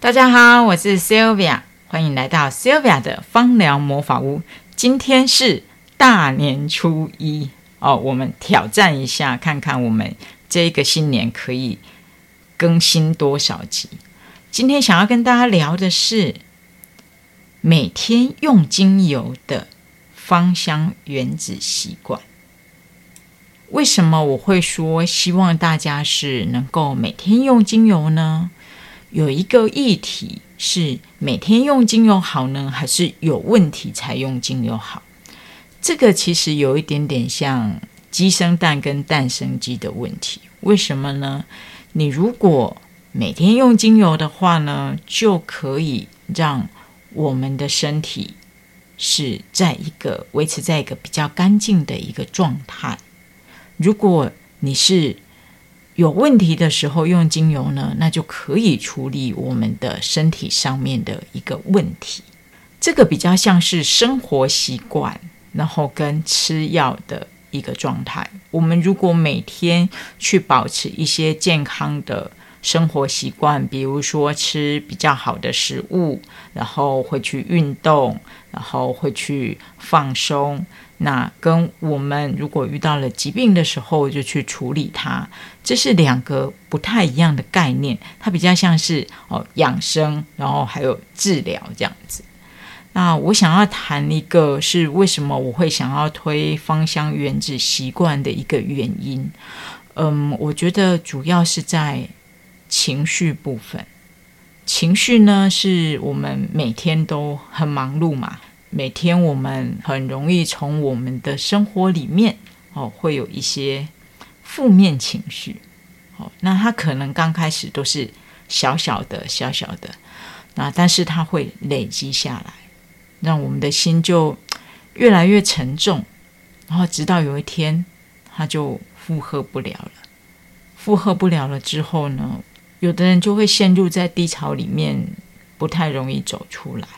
大家好，我是 Sylvia，欢迎来到 Sylvia 的芳疗魔法屋。今天是大年初一哦，我们挑战一下，看看我们这个新年可以更新多少集。今天想要跟大家聊的是每天用精油的芳香原子习惯。为什么我会说希望大家是能够每天用精油呢？有一个议题是每天用精油好呢，还是有问题才用精油好？这个其实有一点点像鸡生蛋跟蛋生鸡的问题。为什么呢？你如果每天用精油的话呢，就可以让我们的身体是在一个维持在一个比较干净的一个状态。如果你是有问题的时候用精油呢，那就可以处理我们的身体上面的一个问题。这个比较像是生活习惯，然后跟吃药的一个状态。我们如果每天去保持一些健康的生活习惯，比如说吃比较好的食物，然后会去运动，然后会去放松。那跟我们如果遇到了疾病的时候，就去处理它，这是两个不太一样的概念。它比较像是哦养生，然后还有治疗这样子。那我想要谈一个是为什么我会想要推芳香原子习惯的一个原因。嗯，我觉得主要是在情绪部分。情绪呢，是我们每天都很忙碌嘛。每天我们很容易从我们的生活里面哦，会有一些负面情绪哦。那它可能刚开始都是小小的、小小的，那但是它会累积下来，让我们的心就越来越沉重，然后直到有一天它就负荷不了了。负荷不了了之后呢，有的人就会陷入在低潮里面，不太容易走出来。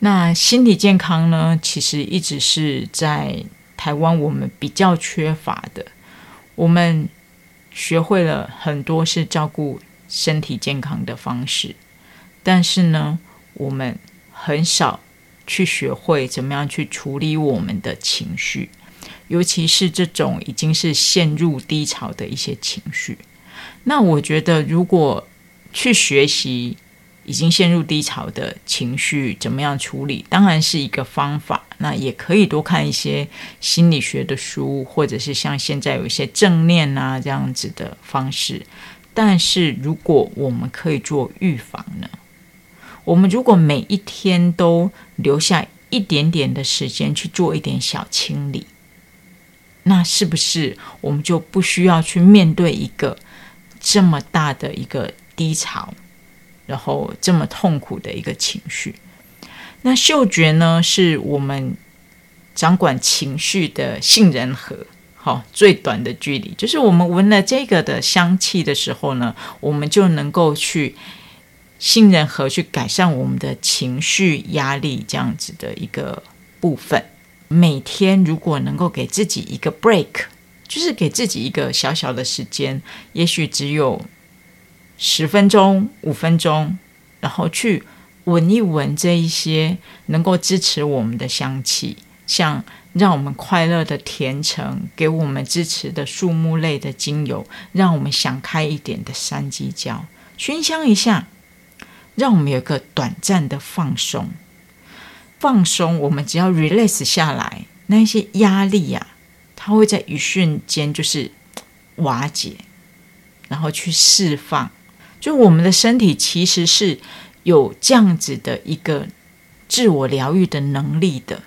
那心理健康呢？其实一直是在台湾我们比较缺乏的。我们学会了很多是照顾身体健康的方式，但是呢，我们很少去学会怎么样去处理我们的情绪，尤其是这种已经是陷入低潮的一些情绪。那我觉得，如果去学习。已经陷入低潮的情绪，怎么样处理？当然是一个方法。那也可以多看一些心理学的书，或者是像现在有一些正念啊这样子的方式。但是如果我们可以做预防呢？我们如果每一天都留下一点点的时间去做一点小清理，那是不是我们就不需要去面对一个这么大的一个低潮？然后这么痛苦的一个情绪，那嗅觉呢，是我们掌管情绪的杏仁核。好，最短的距离，就是我们闻了这个的香气的时候呢，我们就能够去杏仁核去改善我们的情绪压力这样子的一个部分。每天如果能够给自己一个 break，就是给自己一个小小的时间，也许只有。十分钟、五分钟，然后去闻一闻这一些能够支持我们的香气，像让我们快乐的甜橙，给我们支持的树木类的精油，让我们想开一点的山鸡椒，熏香一下，让我们有个短暂的放松。放松，我们只要 release 下来，那一些压力呀，它会在一瞬间就是瓦解，然后去释放。就我们的身体其实是有这样子的一个自我疗愈的能力的，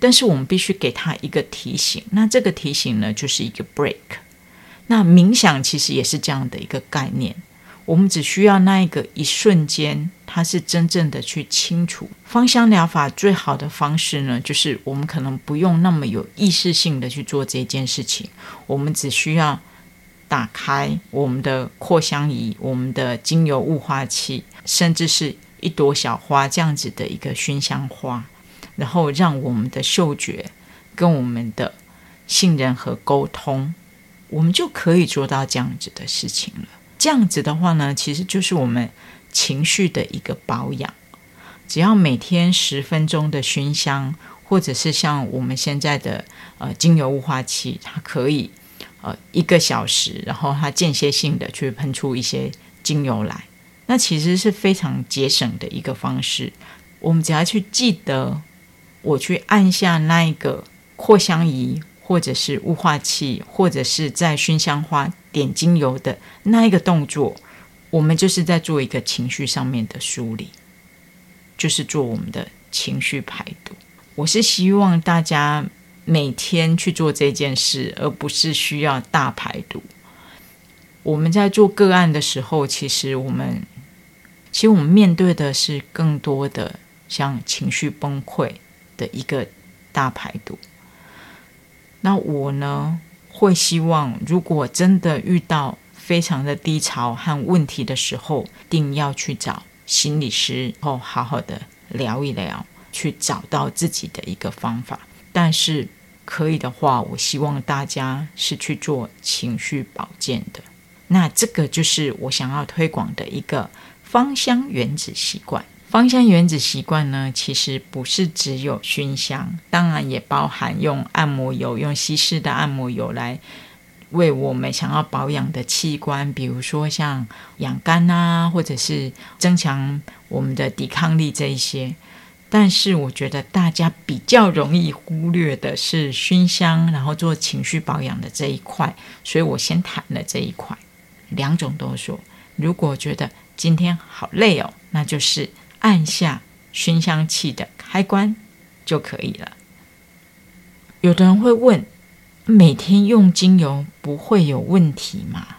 但是我们必须给他一个提醒。那这个提醒呢，就是一个 break。那冥想其实也是这样的一个概念，我们只需要那一个一瞬间，它是真正的去清除。芳香疗法最好的方式呢，就是我们可能不用那么有意识性的去做这件事情，我们只需要。打开我们的扩香仪、我们的精油雾化器，甚至是一朵小花这样子的一个熏香花，然后让我们的嗅觉跟我们的信任和沟通，我们就可以做到这样子的事情了。这样子的话呢，其实就是我们情绪的一个保养。只要每天十分钟的熏香，或者是像我们现在的呃精油雾化器，它可以呃一个小时，然后它间歇性的去喷出一些精油来，那其实是非常节省的一个方式。我们只要去记得，我去按下那一个扩香仪，或者是雾化器，或者是在熏香花点精油的那一个动作，我们就是在做一个情绪上面的梳理。就是做我们的情绪排毒。我是希望大家每天去做这件事，而不是需要大排毒。我们在做个案的时候，其实我们其实我们面对的是更多的像情绪崩溃的一个大排毒。那我呢，会希望如果真的遇到非常的低潮和问题的时候，定要去找。心理师然后好好的聊一聊，去找到自己的一个方法。但是可以的话，我希望大家是去做情绪保健的。那这个就是我想要推广的一个芳香原子习惯。芳香原子习惯呢，其实不是只有熏香，当然也包含用按摩油、用稀释的按摩油来。为我们想要保养的器官，比如说像养肝啊，或者是增强我们的抵抗力这一些。但是我觉得大家比较容易忽略的是熏香，然后做情绪保养的这一块。所以我先谈了这一块，两种都说。如果觉得今天好累哦，那就是按下熏香器的开关就可以了。有的人会问。每天用精油不会有问题吗？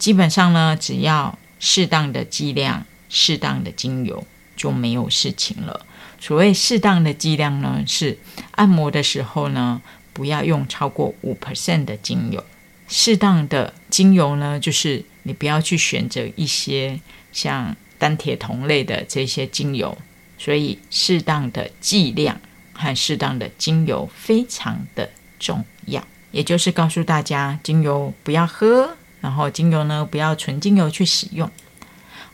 基本上呢，只要适当的剂量、适当的精油就没有事情了。所谓适当的剂量呢，是按摩的时候呢，不要用超过五 percent 的精油。适当的精油呢，就是你不要去选择一些像单铁酮类的这些精油。所以，适当的剂量和适当的精油非常的。重要，也就是告诉大家，精油不要喝，然后精油呢不要纯精油去使用。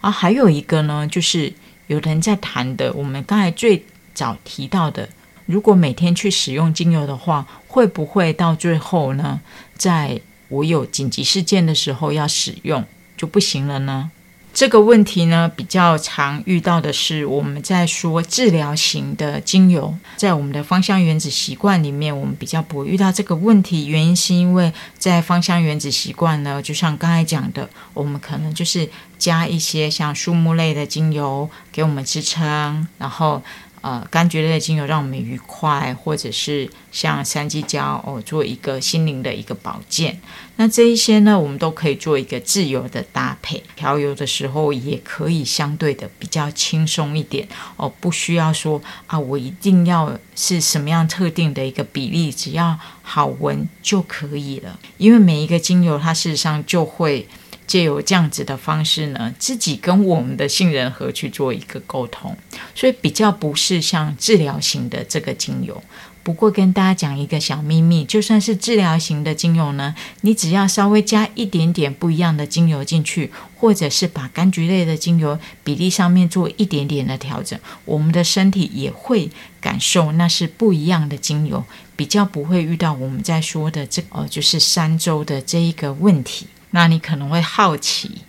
啊，还有一个呢，就是有人在谈的，我们刚才最早提到的，如果每天去使用精油的话，会不会到最后呢，在我有紧急事件的时候要使用就不行了呢？这个问题呢，比较常遇到的是我们在说治疗型的精油，在我们的芳香原子习惯里面，我们比较不会遇到这个问题。原因是因为在芳香原子习惯呢，就像刚才讲的，我们可能就是加一些像树木类的精油给我们支撑，然后。呃，柑橘类的精油让我们愉快，或者是像三鸡椒哦，做一个心灵的一个保健。那这一些呢，我们都可以做一个自由的搭配。调油的时候也可以相对的比较轻松一点哦，不需要说啊，我一定要是什么样特定的一个比例，只要好闻就可以了。因为每一个精油，它事实上就会。借由这样子的方式呢，自己跟我们的杏仁核去做一个沟通，所以比较不是像治疗型的这个精油。不过跟大家讲一个小秘密，就算是治疗型的精油呢，你只要稍微加一点点不一样的精油进去，或者是把柑橘类的精油比例上面做一点点的调整，我们的身体也会感受那是不一样的精油，比较不会遇到我们在说的这呃就是三周的这一个问题。那你可能会好奇，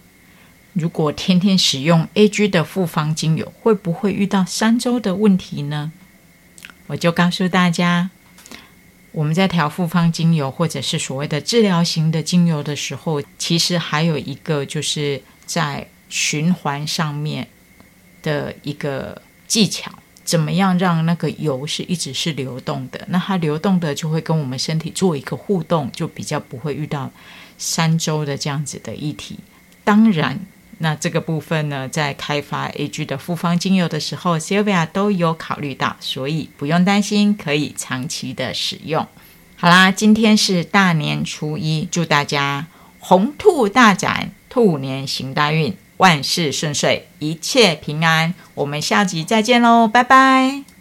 如果天天使用 A G 的复方精油，会不会遇到三周的问题呢？我就告诉大家，我们在调复方精油或者是所谓的治疗型的精油的时候，其实还有一个就是在循环上面的一个技巧，怎么样让那个油是一直是流动的？那它流动的就会跟我们身体做一个互动，就比较不会遇到。三周的这样子的议题，当然，那这个部分呢，在开发 A G 的复方精油的时候，Sylvia 都有考虑到，所以不用担心，可以长期的使用。好啦，今天是大年初一，祝大家红兔大展，兔年行大运，万事顺遂，一切平安。我们下集再见喽，拜拜。